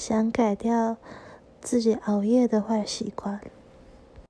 想改掉自己熬夜的坏习惯。